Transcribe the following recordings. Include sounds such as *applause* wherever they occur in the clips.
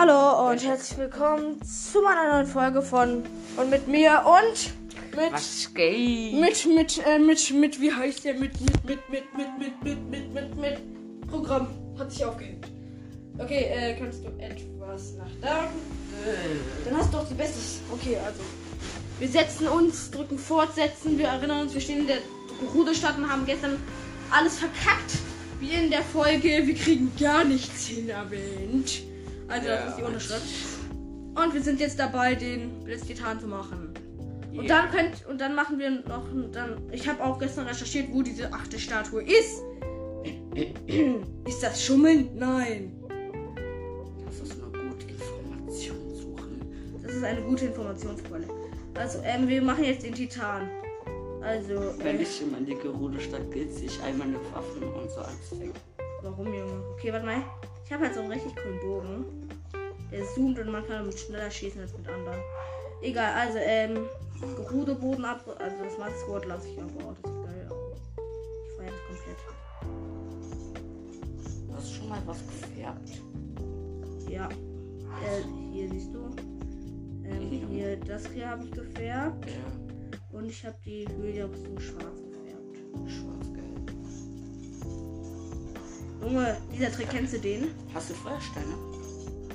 Hallo und herzlich willkommen zu meiner neuen Folge von und mit mir und mit Was geht? mit mit äh, mit mit wie heißt der mit mit mit mit mit mit mit mit mit mit Programm hat sich aufgehängt. Okay, äh, kannst du etwas nach da? Dann hast du doch die beste. Okay, also wir setzen uns, drücken fortsetzen, wir erinnern uns, wir stehen in der Ruderstadt und haben gestern alles verkackt. Wie in der Folge, wir kriegen gar nichts hin erwähnt. Also das ist die Unterschrift. Und wir sind jetzt dabei, den Blitztitan zu machen. Und Ja. dann könnt und dann machen wir noch dann. Ich habe auch gestern recherchiert, wo diese achte Statue ist. ist das Schummeln? Nein. Das ist eine gute Information suchen. Das ist eine gute Informationsquelle. Also, ähm, wir machen jetzt den Titan. Also, Wenn äh, ich in meine Gerude Stadt geht, ziehe ich all meine Waffen und so alles weg. warum, Junge? Okay, warte mal. Ich habe halt so einen richtig coolen Bogen. Der zoomt und man kann damit schneller schießen als mit anderen. Egal, also, ähm, Gerude Boden ab. Also, das Master Sword lasse ich aber auch. Das sieht geil aus. Ich feiere das komplett. Du hast schon mal was gefärbt. Ja. Äh, hier siehst du. Ähm, hier, das hier habe ich gefärbt. Ja, Und ich habe die Höhle auch so schwarz gefärbt. schwarz-gelb. Junge, dieser Trick, kennst du den? Hast du Feuersteine?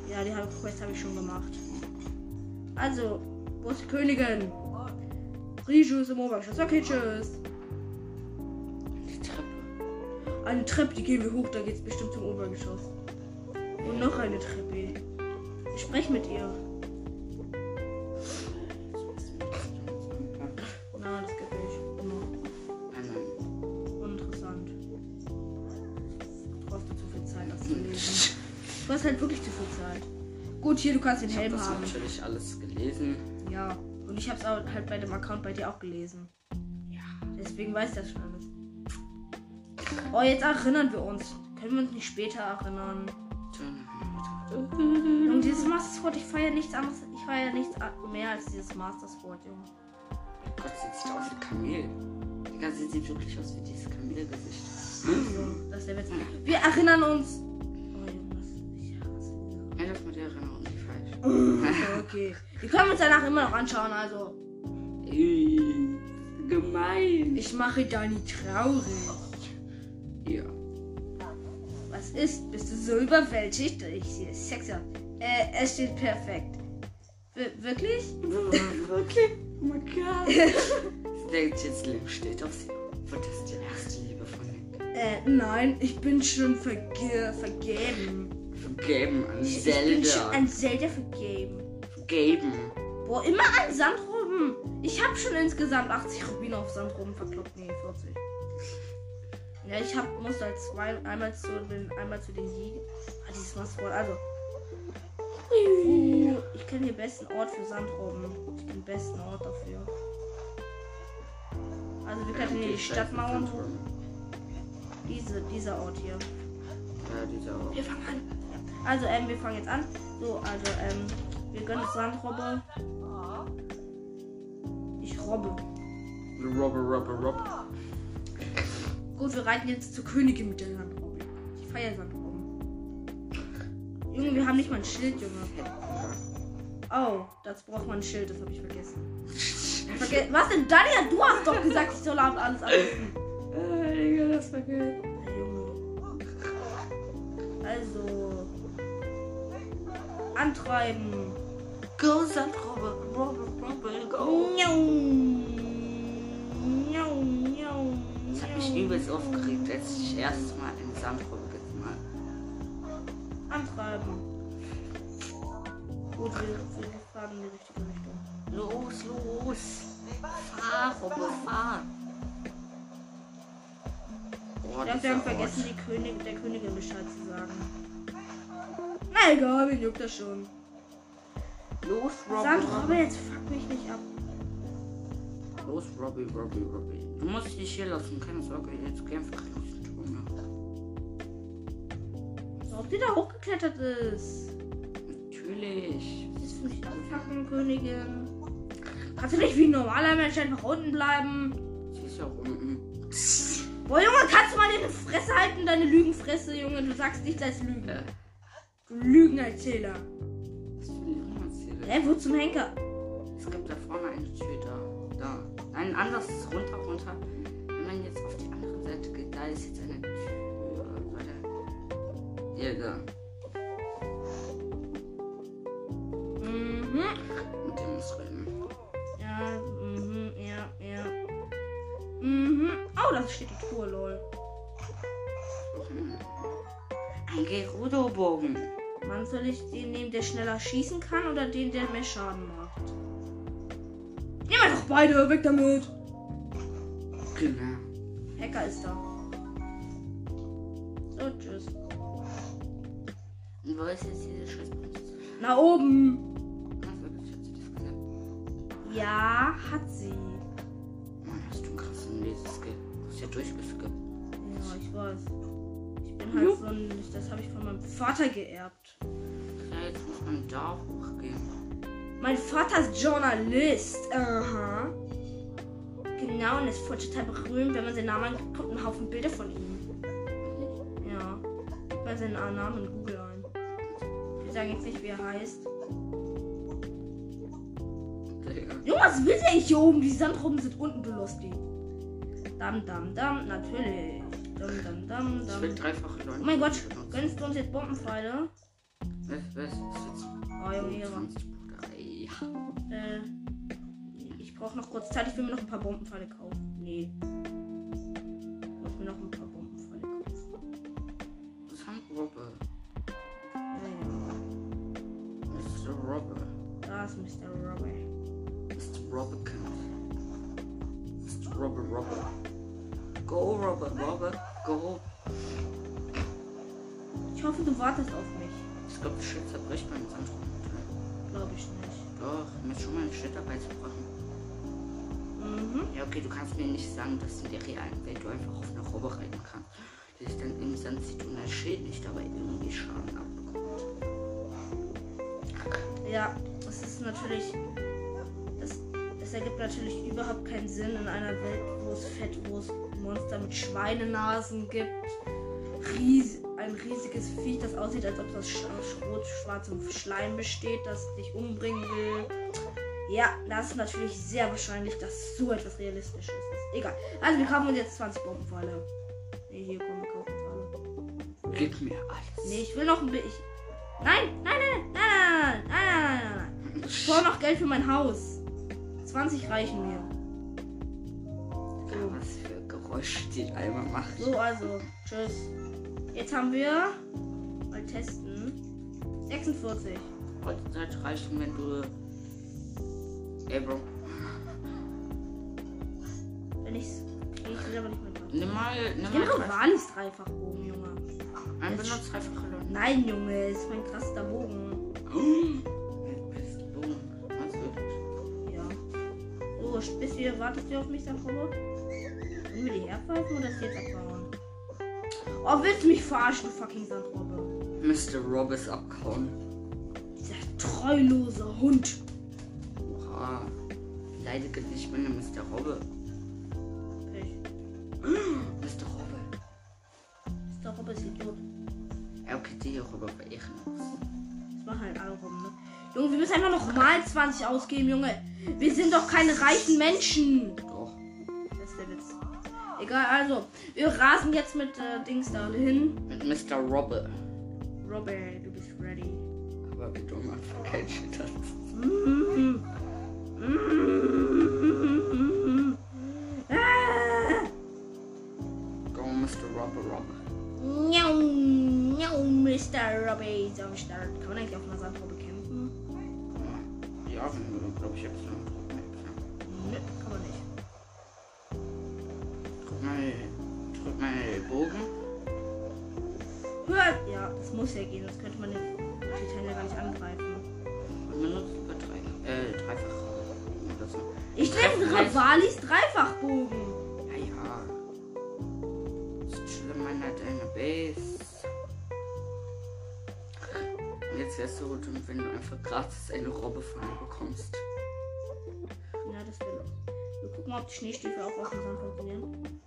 Ja, die Quest habe ich schon gemacht. Also, wo ist die Königin? Riju ist im Obergeschoss. Okay, tschüss. Die Treppe. Eine Treppe, die gehen wir hoch, da geht's bestimmt zum Obergeschoss. Und noch eine Treppe. Ich spreche mit ihr. Hast halt wirklich zu viel Zeit. Gut, hier, du kannst den Ich habe Helm das haben. natürlich alles gelesen. Ja, und ich hab's auch halt bei dem Account bei dir auch gelesen. Ja. Deswegen weiß das schon alles. Oh, jetzt erinnern wir uns. Können wir uns nicht später erinnern? Und dieses Master Sword, ich feiere nichts anderes. Ich feiere nichts mehr als dieses Master Sword, Junge. Gott, sie sieht aus wie Kamel. Digga, sie sieht wirklich aus wie dieses Kamelgesicht. Das ist der Witz. Wir erinnern uns. Okay. Die können wir uns danach immer noch anschauen, also. Ey, gemein. Ich mache Dani traurig. Ja. Was ist? Bist du so überwältigt? Ich sehe Sex an. Äh, es steht perfekt. Wir wirklich? Wirklich? Oh mein Gott. *laughs* Jetzt, Leben steht auf sie. Wird das die erste Liebe von? Äh, nein, ich bin schon verge vergeben. Vergeben an Ich, ich bin schon Zelda. an Zelda vergeben. Vergeben. Boah, immer an Sandroben. Ich habe schon insgesamt 80 Rubine auf Sandroben verkloppt. Nee, 40. Ja, ich hab, muss halt zwei, einmal zu den, einmal zu den Siegen. Ah, dieses Master Also. Ich kenne den besten Ort für Sandroben. Ich kenne den besten Ort dafür. Also wir können hier die Stadtmauern. Diese, dieser Ort hier. Ja, dieser auch. Wir fangen an. Also, ähm, wir fangen jetzt an. So, also, ähm, wir gönnen uns Sandrobbe. Ich robbe. Robber, Robber, Robber. Gut, wir reiten jetzt zur Königin mit der Sandrobbe. Ich feiere Sandrobben. Junge, wir haben nicht mal ein Schild, Junge. Oh, das braucht man ein Schild, das habe ich vergessen. Verge Was denn, Daniel? Du hast doch gesagt, ich soll ab- alles. Äh, Digga, das war geil. Junge. Also. Antreiben. Go, Sandrobber, Robber, Robber, go. Miau. Miau, miau, Ich hab mich übelst aufgeregt, als ich erstes Mal in Sandrobber getan Antreiben. Gut, wir, wir fahren in die richtige Richtung. Los, los. Fahr, Robber, fahr. Oh, Ja, wir dieser haben vergessen, die König, der Königin Bescheid zu sagen. Na egal, wen juckt das schon. Los, Robby, Sand, Robby. jetzt fuck mich nicht ab. Los, Robby, Robby, Robby. Du musst dich hier lassen, keine Sorge, jetzt einfach raus. Junge. So, ob die da hochgeklettert ist. Natürlich. Das finde ich abfacken, Königin. Kannst du nicht wie ein normaler Mensch einfach unten bleiben? Sie ist ja auch unten. Boah, Junge, kannst du mal deine Fresse halten, deine Lügenfresse, Junge? Du sagst nichts als Lügen. Äh, Du Lügenerzähler. Hä, wo zum Henker? Es gibt da vorne eine Tür da. Da. Nein, anders runter, runter. Wenn man jetzt auf die andere Seite geht, da ist jetzt eine Tür. Warte. Hier, da. Soll ich den nehmen, der schneller schießen kann oder den, der mehr Schaden macht? Nehmen wir doch beide, weg damit. Genau. Hacker ist da. So, tschüss. Und wo ist jetzt diese Scheißprinzessin? Na oben. Ja, hat sie. Mann, hast du einen krassen Leseskill. Du hast ja durchgeskippt. Ja, ich weiß. Ich bin halt so ein. Das habe ich von meinem Vater geerbt. Man da hochgehen. Mein Vater ist Journalist. Aha. Genau, und ist voll total berühmt, wenn man seinen Namen anguckt, kommt ein Haufen Bilder von ihm. Ja. Gib mal seinen Namen in Google ein. Wir sagen jetzt nicht, wie er heißt. Junge, was will der hier oben? Die Sandroben sind unten, du Lustig. Dam, dam, dam, natürlich. Dam, dam, dam, Ich will dam. Leute. Oh mein Gott, gönnst du uns jetzt Bombenpfeile? Was, was, was jetzt? Junge, hier war. 20, Bruder. Ey, ja. Äh, ich brauche noch kurz Zeit. Ich will mir noch ein paar Bombenpfeile kaufen. Nee. Ich muss mir noch ein paar Bombenpfeile kaufen. Das haben Robbe. Ja, ja. Mr. Robbe. Da ist Mr. Robert. Mr. Robbe Kind. Mr. Robbe Robbe. Go, Robbe, Robbe, go. Ich hoffe, du wartest auf mich. Ich glaube, das Schild zerbricht beim Sandrum. Glaube ich nicht. Doch, mir ist schon mal ein Schild dabei zu brechen. Mhm. Ja, okay, du kannst mir nicht sagen, dass in der realen Welt du einfach auf eine Robbe reiten kannst. Die sich dann im Sand sieht und das Schild nicht dabei irgendwie Schaden abbekommt. Ja, das ist natürlich. Das, das ergibt natürlich überhaupt keinen Sinn in einer Welt, wo es Fett, wo es Monster mit Schweinenasen gibt. Ries, ein riesiges Viech, das aussieht, als ob es aus sch- aus rot-schwarzem Schleim besteht, das dich umbringen will. Ja, das ist natürlich sehr wahrscheinlich, dass so etwas realistisch ist. Egal. Also, wir kaufen uns jetzt 20 Bombenpfeile. Nee, hier kommen wir kaufen uns alle. Gib mir alles. Nee, ich will noch ein bisschen. Nein, nein, nein, nein, nein, nein, nein, nein, nein. Ich brauche noch Geld für mein Haus. 20 reichen mir. Ja, was für Geräusche die einmal macht. So, also, tschüss. Jetzt haben wir. Mal testen. 46. Heutzutage reichen, wenn du. Ey, Bro. Wenn ich's. Okay, ich will aber nicht mehr drauf. Nimm mal. Nimm mal. nehme doch drei- Walis Dreifachbogen, Junge. Ein benutzt dreifache Leute. Nein, Junge, ist mein krasser Bogen. Bist du. Was wird? Ja. So, bis wir. Wartest du auf mich, Sandrobe? Wollen wir die herpfeifen oder ist jetzt abbauen? Oh, willst du mich verarschen, du fucking Sandrobe? Mr. Robbes abkauen. Dieser treulose Hund. Oha. Leidige dich, meine Mr. Robbe. Pech. Mr. Robbe. Ist doch, ob es hier tot. Ja, okay, die Robbe war ehrenlos. Das machen halt alle rum, ne? Junge, wir müssen einfach noch mal 20 ausgeben, Junge. Wir sind doch keine reichen Menschen. Doch. Das ist der Witz. Egal, also, wir rasen jetzt mit äh, Dings da hin. Mit Mr. Robbe. Robert, du bist ready. Aber am Anfang kein. Mhm. Ah. Go, Mr. Robbe Robbe. Miau, miau, Mr. Robbie. So am Start. Kann man eigentlich auf einer Sandprobe kämpfen? Ja, glaube ich, jetzt noch Nö, kann man nicht. Drück mal, drück mal Bogen. Hört! Ja, das muss ja gehen, sonst könnte man den Titanier gar nicht angreifen. Und benutzt über drei, äh, dreifach. So. Ich treffe Ravalis Dreifachbogen. Ja, ja. Ist schlimm, man hat eine Base. Und jetzt wärst du gut, wenn du einfach gratis eine Robbe von mir bekommst. Ja, das wäre. Wir gucken mal, ob die Schneestiefel auch auf dem Sand funktionieren.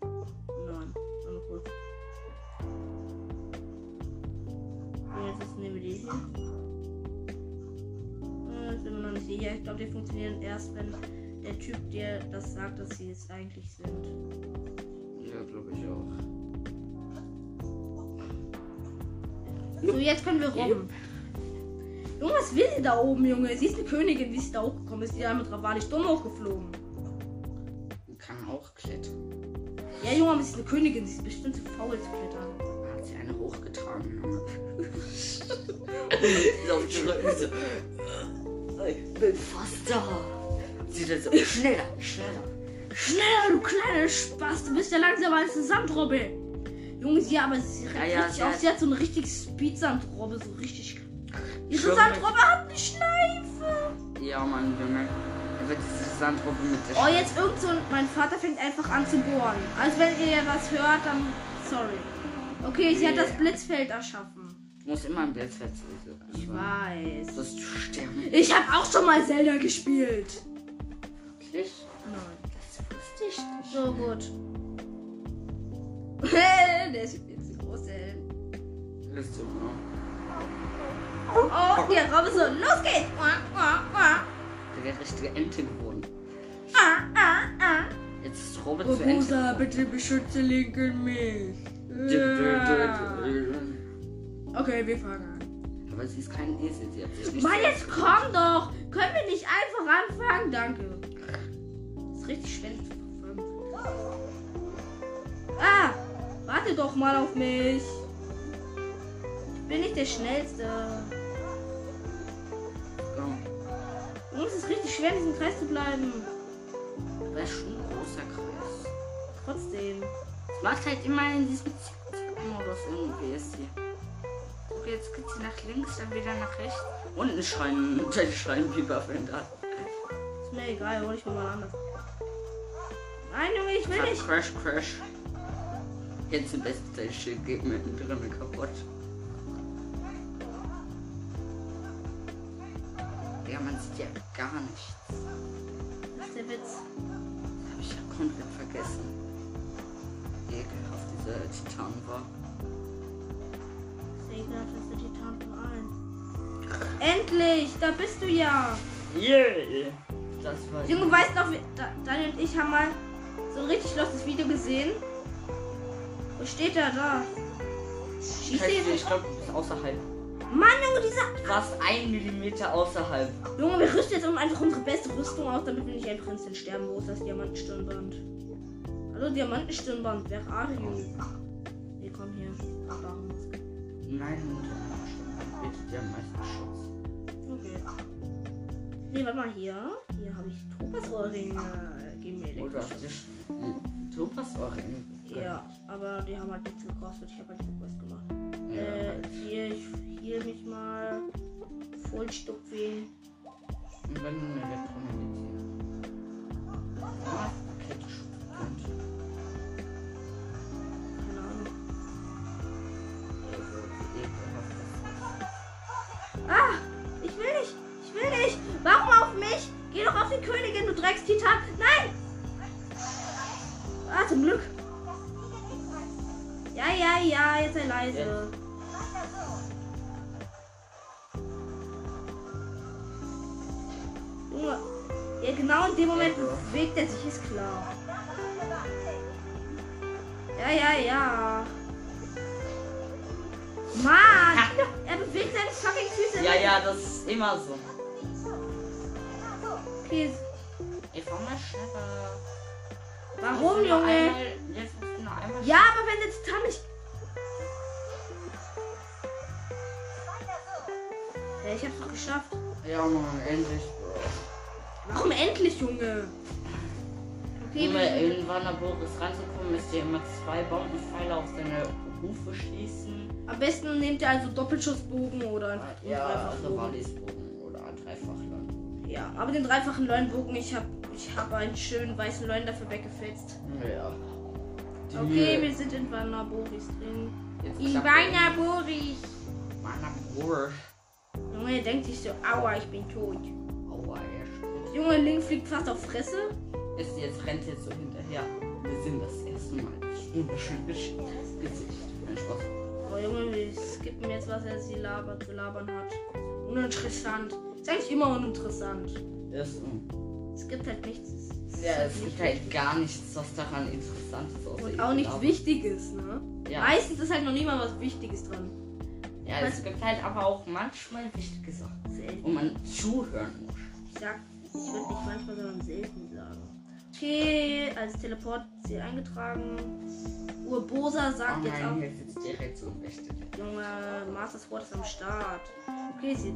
Ich glaube, die funktionieren erst, wenn der Typ dir das sagt, dass sie es eigentlich sind. Ja, glaube ich auch. So, jetzt können wir robben. Junge, was will sie da oben, Junge? Sie ist eine Königin, wie sie da hochgekommen ist. Die da mit Ravani dumm hochgeflogen. Kann auch klettern. Ja, Junge, aber sie ist eine Königin. Sie ist bestimmt zu faul zu klettern. Hat sie eine hochgetragen. Junge. *laughs* *laughs* sie Ich bin fast da. Sie dann so, schneller, schneller. Schneller, du kleiner Spaß. Du bist ja langsamer als eine Sandrobbe. Junge, sie aber sie Ja, rennt ja, richtig auf. hat- Sie hat so eine richtig Speed-Sandrobbe, so richtig. Ihre Schwöre. Sandrobbe hat eine Schleife. Ja, Mann, Junge. Da wird diese Sandrobbe mit der Oh, jetzt irgend so ein. Mein Vater fängt einfach an zu bohren. Also, wenn ihr was hört, dann. Sorry. Okay, sie hat das Blitzfeld erschaffen. Du musst immer ein Blitzfeld Ich weiß. Du wirst sterben. Ich habe auch schon mal Zelda gespielt. Wirklich? Nein. Das wusste ich nicht. So gut. *laughs* Der ist jetzt zu groß, ey. Bist du noch? Oh, der Robbe so. Los geht's. Der wäre richtige Ente geworden. Ah, ah, ah. Jetzt ist Robert zu Ente. Rosa, bitte beschütze Lincoln mich. Okay, wir fangen an. Aber sie ist kein Esel, sie hat sich nicht. Mann, jetzt komm doch! Können wir nicht einfach anfangen? Danke. Das ist richtig schwer zu verfolgen. Ah! Warte doch mal auf mich. Ich bin nicht der Schnellste. Komm. Jungs, es ist richtig schwer, in diesem Kreis zu bleiben. Aber ist schon ein großer Kreis. Trotzdem. Es macht halt immer in diesem Modus irgendwie ist hier. Jetzt geht sie nach links, dann wieder nach rechts. Und ein Schrein, ein Schreinbiber fällt da. Ist mir egal, hol ich mir mal anders. Nein, Junge, ich will nicht. Crash, crash. Jetzt im besten Teil Schild geht mir drin kaputt. Ja, man sieht ja gar nichts. Das ist der Witz. Das habe ich ja komplett vergessen. Ekelhaft dieser Titan war. Ist der Titan von allen. Endlich! Da bist du ja! Yeah! Das war. Junge, weißt noch, wir- Da- Daniel und ich haben mal so ein richtig lostes Video gesehen. Wo steht er da? Schießt er jetzt? ich glaube, du bist außerhalb. Mann, Junge, dieser. Warst ein Millimeter außerhalb. Junge, wir rüsten jetzt einfach unsere beste Rüstung aus, damit wir nicht einfach instant sterben. Wo ist das Diamantenstirnband? Hallo, Diamantenstirnband, wer are you? Nee, komm hier. Barbarenmaske. Nein, und bietet ja am meisten Schutz. Okay. Nee, warte mal hier. Hier habe ich Topasohrringe. Gib mir dich. Topasohrringe. Ja, aber die haben halt nichts gekostet. Ich habe halt Quest gemacht. Ja, Äh, halt. hier, ich hier mich mal. Vollstuck weh. Und wenn du eine Elektromedizin. Ja, Kettenschutz. Ah! Ich will nicht! Ich will nicht! Warum auf mich? Geh doch auf die Königin, du Dreckstitan! Nein! Ah, zum Glück! Ja, ja, ja, jetzt sei leise. Junge, ja, genau in dem Moment bewegt er sich, ist klar. Ja, ja, ja. Mann! Er bewegt seine fucking Füße. Ja, ja, das ist immer so. Okay, Ey, fahr mal schneller. warum, Jetzt Junge? Einmal, jetzt musst du nur einmal. Ja, aber wenn der Titan nicht. Ja, ich hab's doch geschafft. Ja, Mann, endlich. Warum endlich, Junge? Okay, Um in Wanderboris ranzukommen, müsst ihr immer zwei Bombenpfeile auf seine Hufe schließen. Am besten nehmt ihr also Doppelschussbogen oder einen Ja, also Dreifachbogen. Wallisbogen oder ein Dreifachland. Ja, aber den dreifachen Leuenbogen, ich hab, ich hab einen schönen weißen Leuen dafür weggefetzt. Ja. Die Okay, wir sind in Vanaboris drin. Jetzt In Vanaboris. Wanderboris. Junge, denkt sich so, aua, ich bin tot. Aua, er spritzt. Junge, Link fliegt fast auf Fresse. Ist jetzt rennt jetzt so hinterher. Wir sind das erste Mal. Das wunderschöne Gesicht. Mein Spaß. Oh Junge, wir skippen jetzt, was er sie labert, zu labern hat. Uninteressant. Ist eigentlich immer uninteressant. Ist so. Es gibt halt nichts. Ja, halt es gibt halt gar nichts, was daran interessant ist. Und auch nichts. Wichtiges, ne? Ja. Meistens ist halt noch nie mal was Wichtiges dran. ja, es gibt halt aber auch manchmal wichtige Sachen, wo Selten. man zuhören muss. Ich sag, ich würde nicht manchmal, sondern selten sagen. Okay, als Teleportziel eingetragen. Urbosa Oh sagt jetzt auch. hier sitzt direkt so. Junge, Master Sword ist am Start. Okay, sie.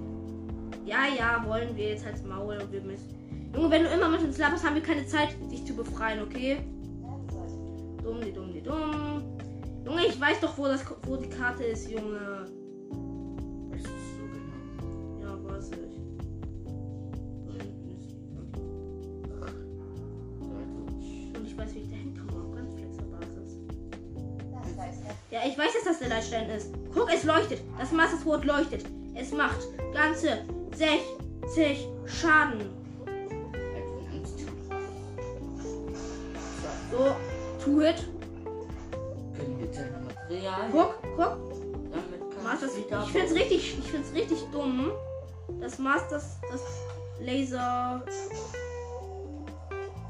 Ja, ja, wollen wir jetzt als Maul und wir müssen. Junge, wenn du immer mit uns laberst, haben wir keine Zeit, dich zu befreien, okay? Dumm, die dumm, die dumm. Junge, ich weiß doch, wo, das, wo die Karte ist, Junge. Weiß, wie ich da hinkomme, auf ganz flexer Basis. Ja, ich weiß, dass das der Leitstein ist. Guck, es leuchtet. Das Master Sword leuchtet. Es macht ganze 60 Schaden. So, tu it. Können wir dein Material Guck, guck. Masters, ich find's richtig, ich find's richtig dumm, dass Masters das Laser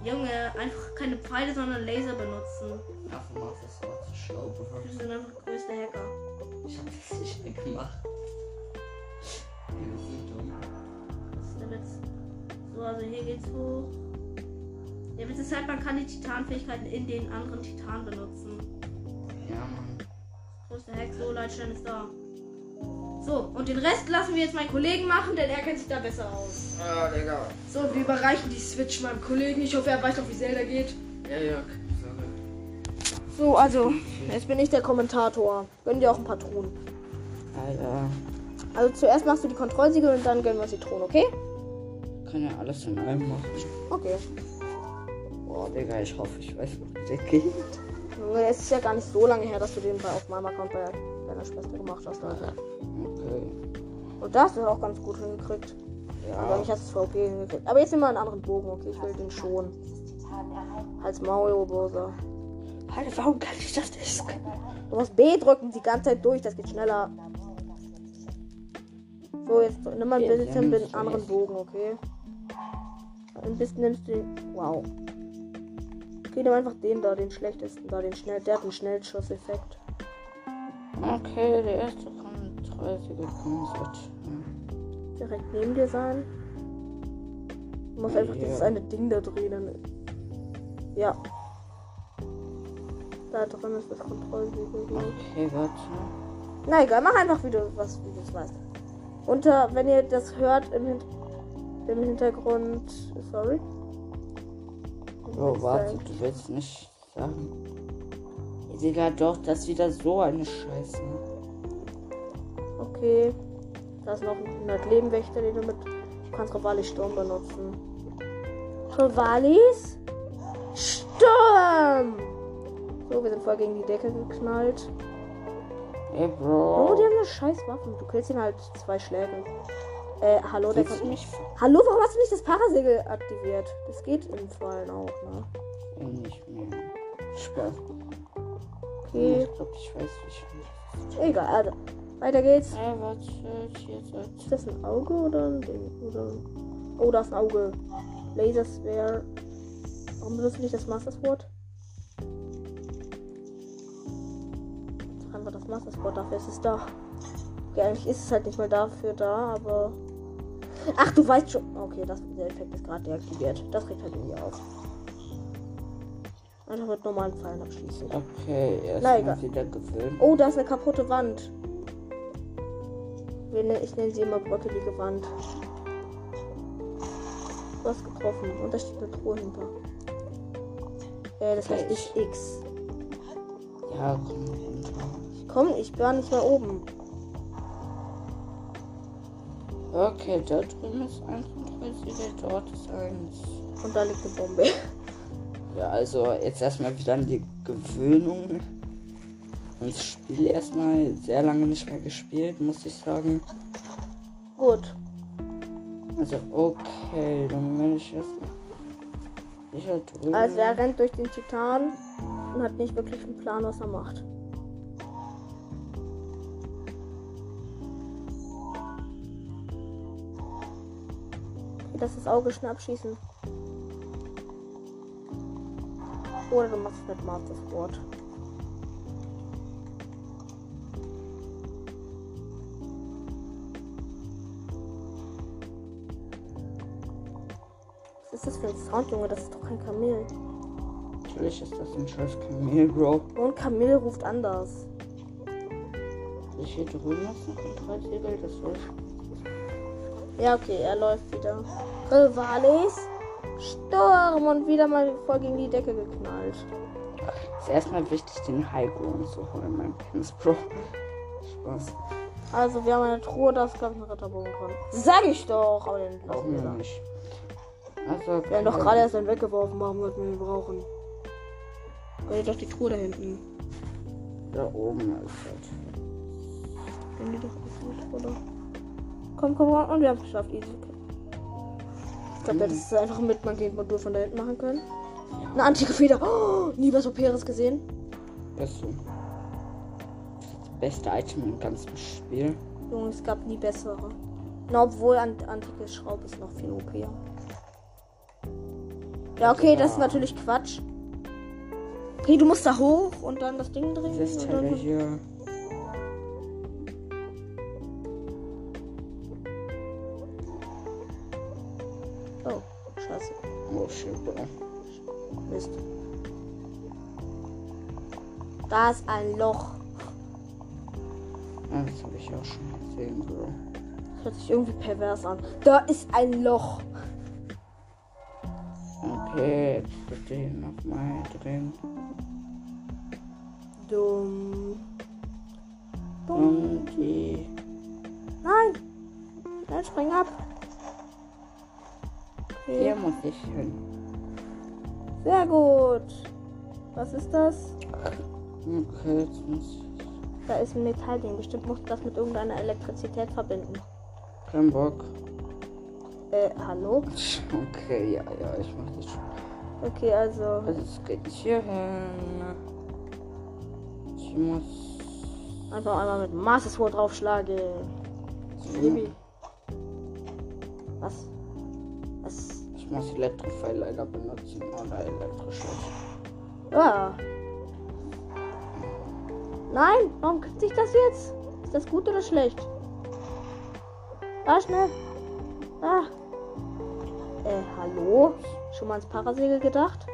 Junge einfach keine Pfeile, sondern Laser benutzen. Ach, Master Sword so schlau Wir bewacht. sind einfach größte Hacker. Ich hab das nicht mehr gemacht. Wir sind dumm. Das ist der Witz. So, also hier geht's hoch. Der Witz ist halt, man kann die Titanfähigkeiten in den anderen Titan benutzen. Ja, Mann. Größter Hack, so, Leitstein ist da. So, und den Rest lassen wir jetzt meinen Kollegen machen, denn er kennt sich da besser aus. Ja, Digga. So, wir überreichen die Switch meinem Kollegen. Ich hoffe, er weiß doch, wie Zelda geht. Ja, ja. So, also, jetzt bin ich der Kommentator. Gönn dir auch ein paar Truhen. Alter. Also zuerst machst du die Kontrollsiegel und dann gönnen wir uns die Truhen, okay? Kann ja alles in einem machen. Okay. Boah, Digga, ich hoffe, ich weiß, wie der geht. Es ist ja gar nicht so lange her, dass du den bei auf meinem Account bei deiner Schwester gemacht hast, Leute. Okay. Und da hast du auch ganz gut hingekriegt. Aber Ja. du es voll okay hingekriegt. Aber jetzt nimm mal einen anderen Bogen, okay? Ich will den schon. Als Maul-Oberser. Alter, warum kann ich das nicht? Du musst B drücken die ganze Zeit durch, das geht schneller. So, jetzt nimm mal ein bisschen den anderen Bogen, okay? Ein bisschen nimmst du den. Wow. Okay, nimm einfach den da, den schlechtesten da, den schnell. Der hat einen Schnellschuss-Effekt. Okay, der erste kann 30 Sekunden switchen. Direkt neben dir sein. Du musst einfach Ja. dieses eine Ding da drehen. Ja. Da drin ist das Kontrollsiegel. Okay, warte. Na egal, mach einfach, wie du was wie du es weißt. Unter, wenn ihr das hört im, Hin im Hintergrund. Sorry. Oh, warte, du willst nicht sagen. Digga, doch, das ist wieder so eine Scheiße. Okay. Da ist noch ein 100 Lebenwächter, den du mit. Du kannst Ravalis Sturm benutzen. Ravalis? Sturm! So, wir sind voll gegen die Decke geknallt. Ey, Oh, Bro. die haben eine scheiß Waffen. Du killst ihn halt zwei Schlägen. Äh, hallo, der mich ver- Hallo, warum hast du nicht das Parasegel aktiviert? Das geht im Fallen auch, ne? Ja, nicht mehr. Spaß. Okay. Ich glaube, ich weiß, wie ich Egal, also. Weiter geht's. Ey, warte, hier Ist ist das ein Auge oder ein Ding? Oder... Oh, da ist ein Auge. Laser Sphere. Warum benutzt du nicht das Master Sword? Einfach das Master Sword, dafür ist es da. Okay, eigentlich ist es halt nicht mal dafür da, aber. Ach, du weißt schon. Okay, das, der Effekt ist gerade deaktiviert. Das regt halt irgendwie auf. Einfach mit normalen Pfeilen abschließen. Okay, Na, erstmal egal. wieder gewöhnt. Oh, da ist eine kaputte Wand. Ne- Ich nenne sie immer bröckelige Wand. Du hast getroffen und da steht eine Truhe hinter. Äh, das heißt nicht X. Ja, komm runter. Komm, ich war nicht mehr oben. Okay, da drüben ist 31, dort ist 1. Und da liegt eine Bombe. Ja, also jetzt erstmal wieder an die Gewöhnung. Das Spiel erstmal sehr lange nicht mehr gespielt, muss ich sagen. Gut. Also, okay, dann werde ich erstmal. Sicher drüben. Also er rennt durch den Titan und hat nicht wirklich einen Plan, was er macht. Lass das Auge schnell abschießen. Oder du machst es mit Master Sport. Ist das für ein Sound, Junge? Das ist doch kein Kamel. Natürlich ist das ein scheiß Kamel, Bro. Und Kamel ruft anders. Ich hier drüben ist noch ein Dreisegel, das ist. Ja, okay, er läuft wieder. Rivalis. Sturm und wieder mal voll gegen die Decke geknallt. Ist erstmal wichtig, den Highground zu holen, mein Pins, Bro. Spaß. Also, wir haben eine Truhe, da ist, glaube ich, ein Ritterbogen drin. Sag ich doch, aber den lassen wir nicht. Also, Wir haben doch gerade erst einen weggeworfen, warum sollten wir ihn brauchen? Geh doch die Truhe da hinten. Da oben ist halt. Gehen die doch Truhe da. Komm, komm, komm. Und wir haben es geschafft. Easy. Ich glaube, das ist einfach ein Mitmagnet-Modul von da hinten machen können. Eine antike Feder. Oh, nie was Operes gesehen. Das ist so. Das beste Item im ganzen Spiel. Junge, es gab nie bessere. Na, obwohl an antike Schraube ist noch viel OP. Ja, okay, das ist natürlich Quatsch. Okay, du musst da hoch und dann das Ding drehen. Dieses und dann- Teil hier. Oh, scheiße. Oh shit, Bro. Mist. Da ist ein Loch. Ah, das habe ich auch schon gesehen, Bro. Das hört sich irgendwie pervers an. Da ist ein Loch. Okay, jetzt bitte hier nochmal drin. Dumm. Dumm. Die. Nein. Nein, spring ab. Okay. Hier muss ich hin. Sehr gut. Was ist das? Okay, jetzt muss ich. Da ist ein Metallding. Bestimmt musst du das mit irgendeiner Elektrizität verbinden. Kein Bock. Äh, hallo? Okay, ja, ja, ich mach das schon. Okay, also. Also es geht hier hin. Ich muss. Einfach einmal mit Master Sword draufschlagen. Baby. Was? Was? Ich muss Electrify leider benutzen oder elektrisches. Ah. Nein, warum kriegt sich das jetzt? Ist das gut oder schlecht? Ah, schnell. Ah. Hallo? Schon mal ins Parasegel gedacht?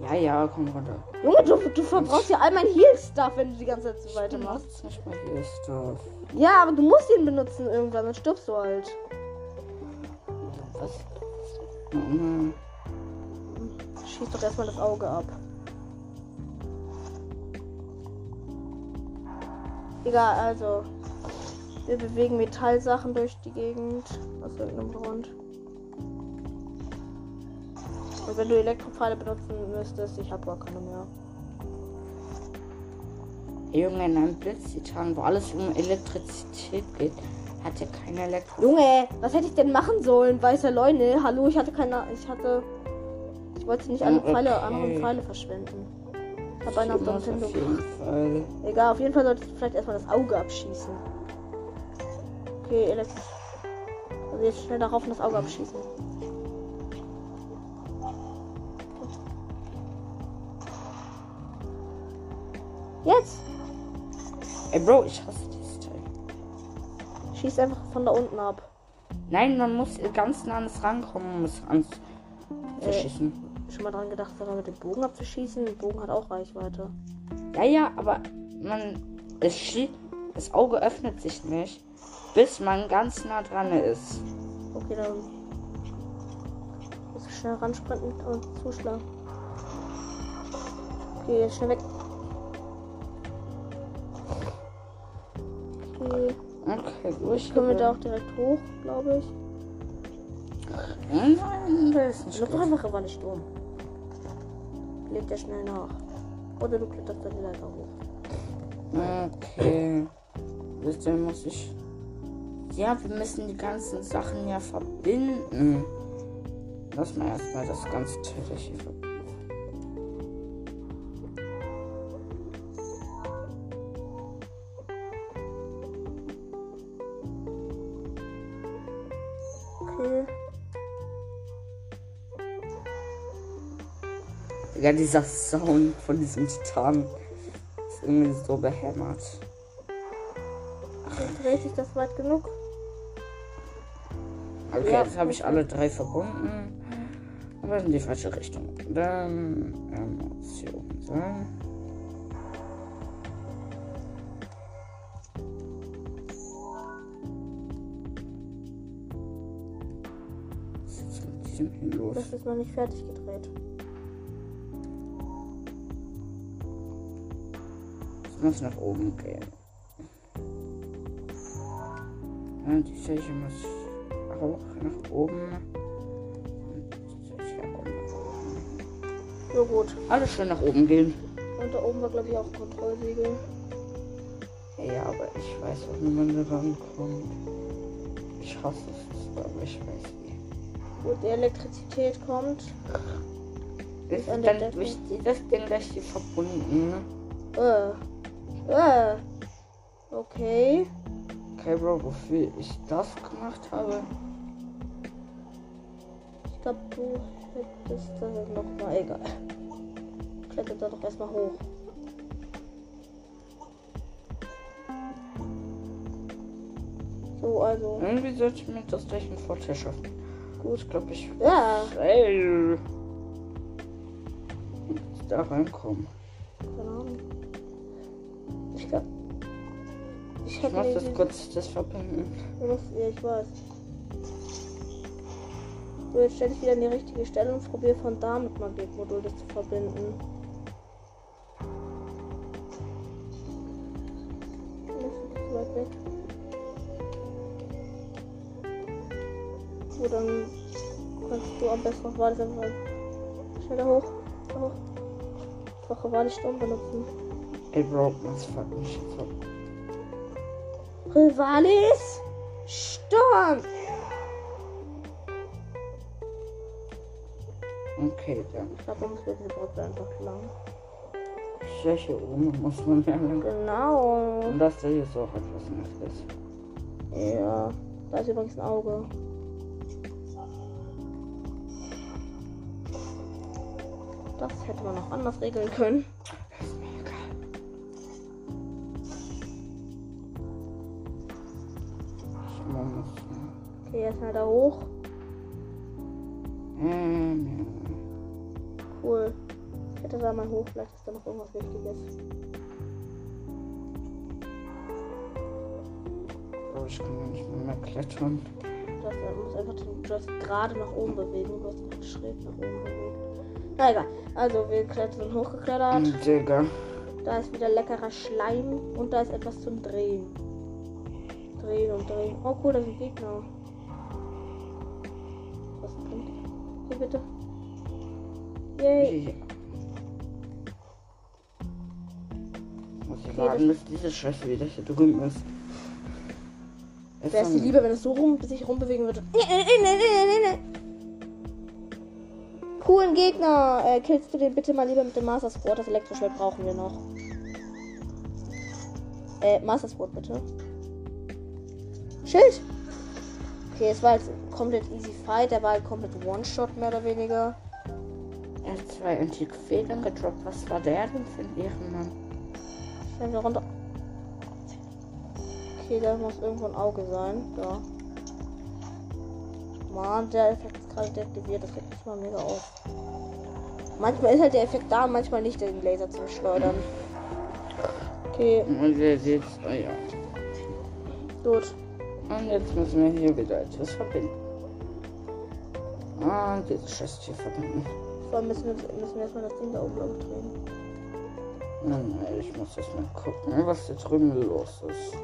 Ja, ja, komm runter. Junge, du, du verbrauchst ja all mein Heal-Stuff, wenn du die ganze Zeit so weitermachst. Mach's nicht mal hier Stuff. Ja, aber du musst ihn benutzen irgendwann, dann stirbst du halt. Was? Mhm. Schieß doch erstmal das Auge ab. Egal, also. Wir bewegen Metallsachen durch die Gegend. Aus irgendeinem Grund. Und wenn du Elektropfeile benutzen müsstest, ich hab gar keine mehr. Junge, in einem Blitztitan, wo alles um Elektrizität geht, hat er keine Elektro. Junge, was hätte ich denn machen sollen? Weiße Leune. Hallo, ich hatte keine. Ich hatte. Ich wollte nicht alle Okay. Pfeile, andere Pfeile verschwenden. Ich habe einen auf der Nintendo. auf. Egal, auf jeden Fall sollte ich vielleicht erstmal das Auge abschießen. Okay, elektrisch. Also jetzt schnell darauf und das Auge abschießen. Jetzt! Ey, Bro, ich hasse dieses Teil. Schieß einfach von da unten ab. Nein, man muss ganz nah an es rankommen, um es ans zu Äh. Schon mal dran gedacht, sogar mit dem Bogen abzuschießen. Der Bogen hat auch Reichweite. Ja, ja, aber man. Es schie das Auge öffnet sich nicht, bis man ganz nah dran ist. Okay, dann. Muss ich schnell ransprinten und zuschlagen. Okay, jetzt schnell weg. Okay, durch. Können wir da auch direkt hoch, glaube ich. Nein, das ist nicht Lauf doch gut. einfach aber nicht um. Leg der schnell nach. Oder du kletterst dann die Leiter hoch. Okay. Ihr, muss ich. Ja, wir müssen die ganzen Sachen ja verbinden. Lass mal erstmal das ganze hier verbinden. Ja, dieser Sound von diesem Titan ist irgendwie so behämmert. Dreht sich das weit genug? Okay, Ja, jetzt habe ich alle drei verbunden. Aber in die falsche Richtung. Dann muss hier oben sein. Was ist mit diesem hier los? Das ist noch nicht fertig gedreht. Muss nach oben gehen. Ja, die Fläche muss auch nach oben. Und die Fläche auch nach oben. So gut. Alles schön nach oben gehen. Und da oben war, glaube ich, auch Kontrollsiegel. Ja, aber ich weiß auch, wie man da rankommt. Ich hasse es, aber ich weiß wie. Gut, die Elektrizität kommt. Ist dann durch dieses Ding gleich hier verbunden, ne? Äh. Äh. Okay. Okay, Bro, wofür ich das gemacht habe? Ich glaube, du hättest das noch mal egal. Klettert da doch erstmal hoch. So, also. Irgendwie sollte mir das gleich einen Vorteil schaffen. Gut, ich glaube, ich Ja. Ey. Da reinkommen. Ich hätte das kurz, das verbinden. Ja, ich weiß. So, jetzt stelle ich wieder an die richtige Stelle und probiere von da mit Magnetmodul das zu verbinden. Das ist weit weg. So, dann kannst du am besten noch Wartesamt schneller hoch. hoch. Schwache Wartesturm benutzen. Ey, Bro, das fuckt mich jetzt ab. Rivalis Sturm! Okay, dann. Ich glaube, man muss mit dieser Brücke einfach lang. Ja, hier oben muss man ja lang. Genau. Und das da hier ist auch etwas Nettes. Ja. Da ist übrigens ein Auge. Das hätte man auch anders regeln können. Ich muss. Okay, erstmal da hoch. Ähm, Cool. Ich hätte da mal hoch, vielleicht ist da noch irgendwas Wichtiges. Bro, ich kann nicht mehr, klettern. Du hast, du musst einfach den Joystick gerade nach oben bewegen. Du hast ihn schräg nach oben bewegt. Na egal. Also, wir klettern hochgeklettert. Digga. Da ist wieder leckerer Schleim und da ist etwas zum Drehen. Drehen und drehen. Oh cool, da sind Gegner. Was bringt? Hier bitte. Yay. Muss ich warten, bis diese Scheiße wieder hier drüben ist. Wäre es dir lieber, wenn es so rum, sich rumbewegen würde? Nee, nee, nee, nee, nee, nee. Coolen Gegner. Äh, killst du den bitte mal lieber mit dem Master Sword? Das Elektroschwert brauchen wir noch. Äh, Master Sword bitte. Schild. Okay, es war jetzt ein komplett easy fight. Der war halt komplett One-Shot mehr oder weniger. Er hat zwei antike Federn gedroppt. Was war der denn für ein Ehrenmann? Wir runter. Okay, da muss irgendwo ein Auge sein. Da. Mann, der Effekt ist gerade deaktiviert. Das regt mich mal mega auf. Manchmal ist halt der Effekt da, manchmal nicht, den Laser zum Schleudern. Okay, Und wer sieht oh ja. gut. Und jetzt müssen wir hier wieder etwas verbinden. Ah, dieses Scheiß hier verbinden. Vor allem müssen wir, müssen wir erstmal das Ding da oben lang drehen. Nein, nein, ich muss erst mal gucken, was da drüben los ist.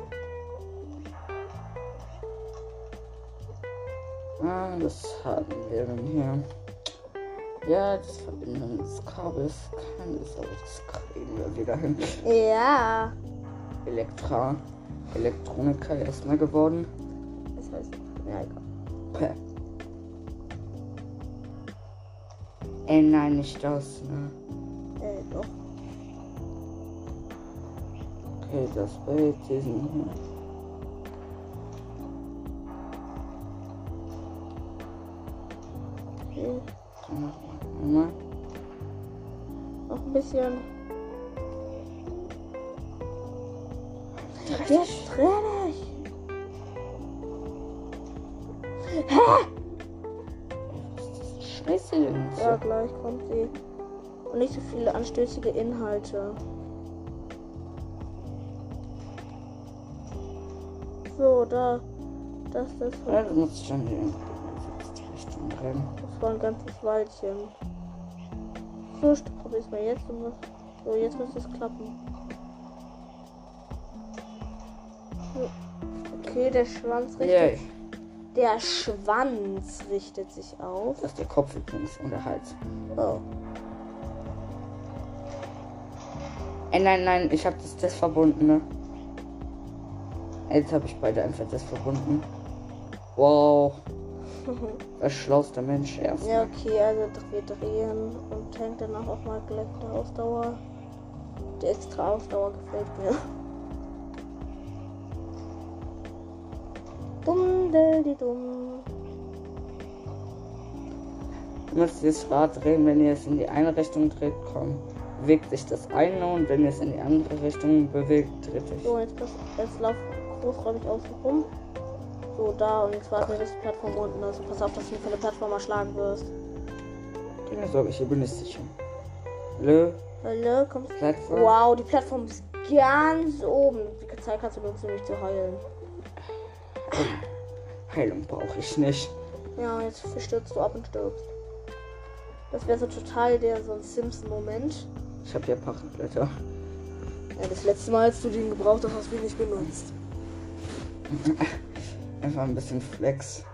Ah, das haben wir denn hier. Ja, das Verbinden des Kabels kann es, aber das kriegen wir wieder hin. Ja. Elektra, Elektroniker erstmal geworden. Das heißt, ja, egal. Päh. Ey, nein, nicht das, ne? Äh, doch. Okay, das bei diesen hier. Okay. Dann machen wir einmal. ein bisschen. Der ist drinnig. Hä? Scheiße. Ja, gleich kommt sie. Und nicht so viele anstößige Inhalte. So, da. Das, das, Ja, du musst schon die, Richtung rein. das war ein ganzes Weilchen. So, ich probier's mal jetzt. So, jetzt müsste es klappen. Okay, der Schwanz richtet. Yay. Der Schwanz richtet sich auf. Das ist der Kopf übrigens und der Hals. Oh. Ey, nein, nein, ich habe das, das verbunden, ne? Jetzt habe ich beide einfach das verbunden. Wow. *laughs* Das schlauste Mensch erst. Ja, okay, also wir drehen und tankt danach auch mal gleich der Ausdauer. Die extra Ausdauer gefällt mir. Dumm, die dumm. Ihr müsst das Rad drehen, wenn ihr es in die eine Richtung dreht, komm. Bewegt sich das eine und wenn ihr es in die andere Richtung bewegt, dreht sich. So, jetzt, jetzt lauf großräumig außen rum. So, da und jetzt warten wir, bis die Plattform unten ist. Pass auf, dass du nicht von der Plattform erschlagen wirst. Keine Sorge, ich bin nicht sicher. Hallo? Hallo, kommst Plattform? Wow, die Plattform ist ganz oben. Die Zeit kannst du nutzen, um mich zu heilen. Heilung brauche ich nicht. Ja, jetzt stürzt du ab und stirbst. Das wäre so total der so ein Simpson-Moment. Ich habe ja Pachenblätter. Ja, das letzte Mal, als du den gebraucht hast, hast du ihn nicht benutzt. *laughs* Einfach ein bisschen Flex.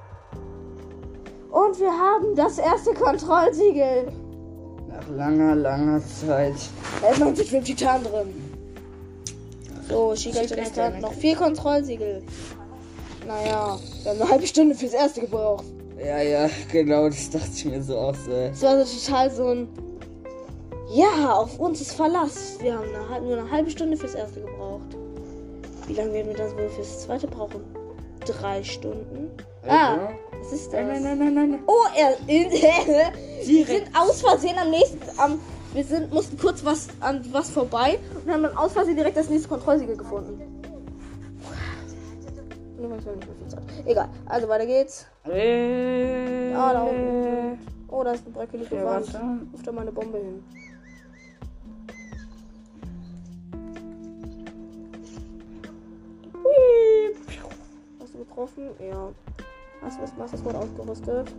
Und wir haben das erste Kontrollsiegel. Nach langer, langer Zeit. Da ist noch ein Film Titan drin. So, Shiga hat Titan. noch vier Kontrollsiegel. Naja, wir haben eine halbe Stunde fürs erste gebraucht. Ja, ja, genau, das dachte ich mir so aus. Äh. Es war so total so ein. Ja, auf uns ist Verlass. Wir haben eine, nur eine halbe Stunde fürs erste gebraucht. Wie lange werden wir das wohl fürs zweite brauchen? Drei Stunden. Ah, was ist das? Nein, nein, nein, nein, nein. Oh, er. *laughs* wir sind aus Versehen am nächsten. Am, wir sind, mussten kurz was an was vorbei und haben dann aus Versehen direkt das nächste Kontrollsiegel gefunden. Übrigens, wir haben nicht mehr viel Zeit. Egal, also weiter geht's. Äh, Ah, da unten. Oh, da ist eine bröckelige Ja, Wand. Ruf da mal eine Bombe hin. Hast du getroffen? Ja. Hast du das Mastersword ausgerüstet?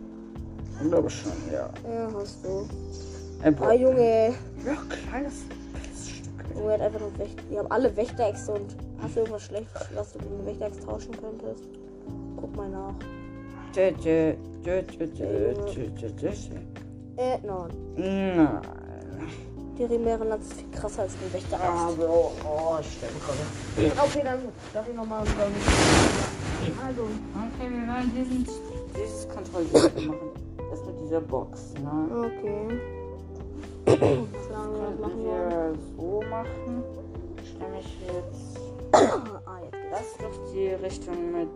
Ich glaube schon, ja. Ja, hast du. Ein Ah, Junge. Ja, kleines Pissstück. Junge hat einfach nur Wächter. Die haben alle Wächteräxte und hast du irgendwas Schlechtes, was du gegen eine Wächteräxt tauschen könntest? Guck mal nach. Dö, dö, dö, dö. Äh, nein. Nein. Die Rimärenlanze ist viel krasser als eine Wächteräxt. Ah, Bro. Oh, ich sterbe gerade. Okay, dann darf ich nochmal. Also. Okay, wir werden diesen, dieses Kontrollsystem machen. Das mit dieser Box, ne? Okay. Wir das machen wollen. wir so machen. Ich stelle mich jetzt. Ah, jetzt geht's. Das ist doch die Richtung mit.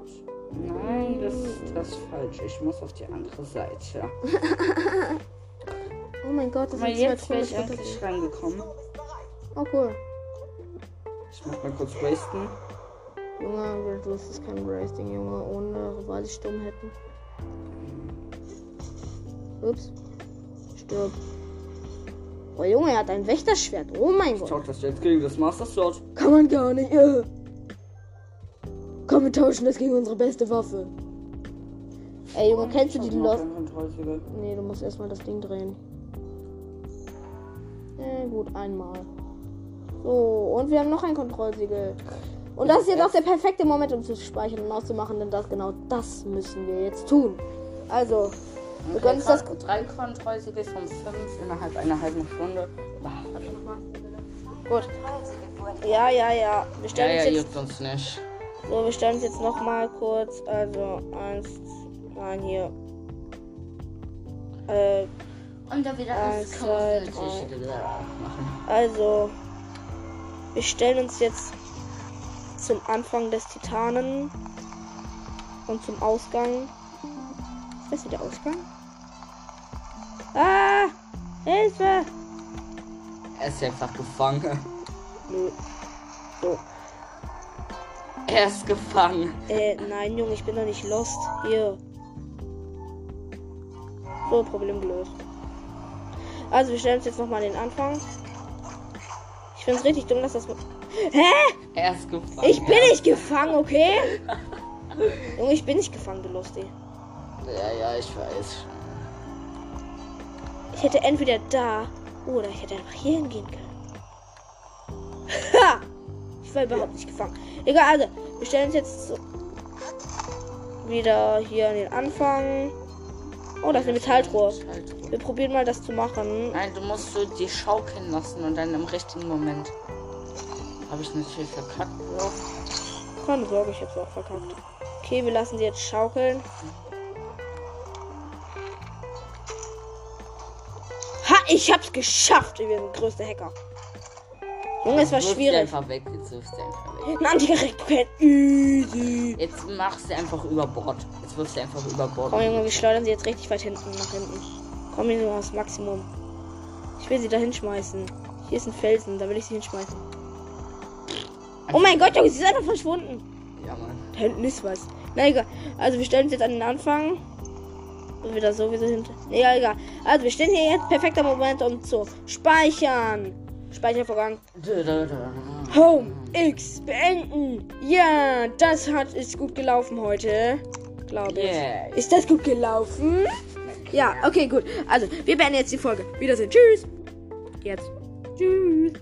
Nein, das, das ist falsch. Ich muss auf die andere Seite. *laughs* Oh mein Gott, das zwei jetzt bin ich endlich reingekommen. Oh cool. Ich muss mal kurz wasten. Junge, du ist kein Racing, Junge, ohne weil sie stumm hätten. Ups. Stirb. Oh Junge, er hat ein Wächterschwert. Oh mein Gott. Schaut das jetzt gegen das Master Sword? Kann man gar nicht. Äh. Komm, wir tauschen das gegen unsere beste Waffe. Ey Junge, kennst du die Ich Lost? Nee, du musst erstmal das Ding drehen. Äh, gut, einmal. So, und wir haben noch ein Kontrollsiegel. Und das ist jetzt auch der perfekte Moment, um zu speichern und auszumachen, denn das genau das müssen wir jetzt tun. Also, können uns das. drei Kontrollsiegel von fünf innerhalb einer halben Stunde. Gut. Ja, ja, ja. Wir Ja, stellen ja, uns jetzt. juckt uns nicht. So, wir stellen uns jetzt noch mal kurz. Also, eins, nein, hier. Äh, Und da wieder Eins, zwei, machen. Also, wir stellen uns jetzt zum Anfang des Titanen und zum Ausgang. Ist das hier der Ausgang? Ah! Hilfe! Er ist einfach gefangen. Nö. So. Er ist gefangen. Äh, nein, Junge, ich bin doch nicht lost. Hier. So, Problem gelöst. Also, wir stellen uns jetzt nochmal den Anfang. Ich finde es richtig dumm, dass das. Hä? Er ist gefangen. Ich bin nicht gefangen, okay? *laughs* Junge, ich bin nicht gefangen, du Lustig. Ja, ja, ich weiß. Ich hätte entweder da oder ich hätte einfach hier hingehen können. *laughs* Ha! Ich war überhaupt nicht gefangen. Egal, also, wir stellen uns jetzt so wieder hier an den Anfang. Oh, das ist eine Metalltruhe. Wir probieren mal das zu machen. Nein, du musst so die schaukeln lassen und dann im richtigen Moment. Habe ich natürlich verkackt. Bro. Keine Sorge, ich hab's auch verkackt. Okay, wir lassen sie jetzt schaukeln. Ich hab's geschafft. Ich bin der größte Hacker. Junge, es war schwierig. einfach weg. Jetzt wirfst du einfach weg. Ein Antigerät. Easy. Jetzt machst du einfach über Bord. Jetzt wirfst du einfach über Bord. Komm, Junge, wir schleudern sie jetzt richtig weit hinten nach hinten. Komm, hier nur das Maximum. Ich will sie da hinschmeißen. Hier ist ein Felsen, da will ich sie hinschmeißen. Oh mein Gott, Junge, sie ist einfach verschwunden. Ja, Mann. Da hinten ist was. Na egal. Also wir stellen uns jetzt an den Anfang. Und wieder sowieso hinter. Nee, ja, egal. Also wir stehen hier jetzt. Perfekter Moment, um zu speichern. Speichervorgang. Home X beenden. Ja, das hat ist gut gelaufen heute. Glaube ich. Yeah. Ist das gut gelaufen? Ja, okay, gut. Also, wir beenden jetzt die Folge. Wiedersehen. Tschüss. Jetzt. Tschüss.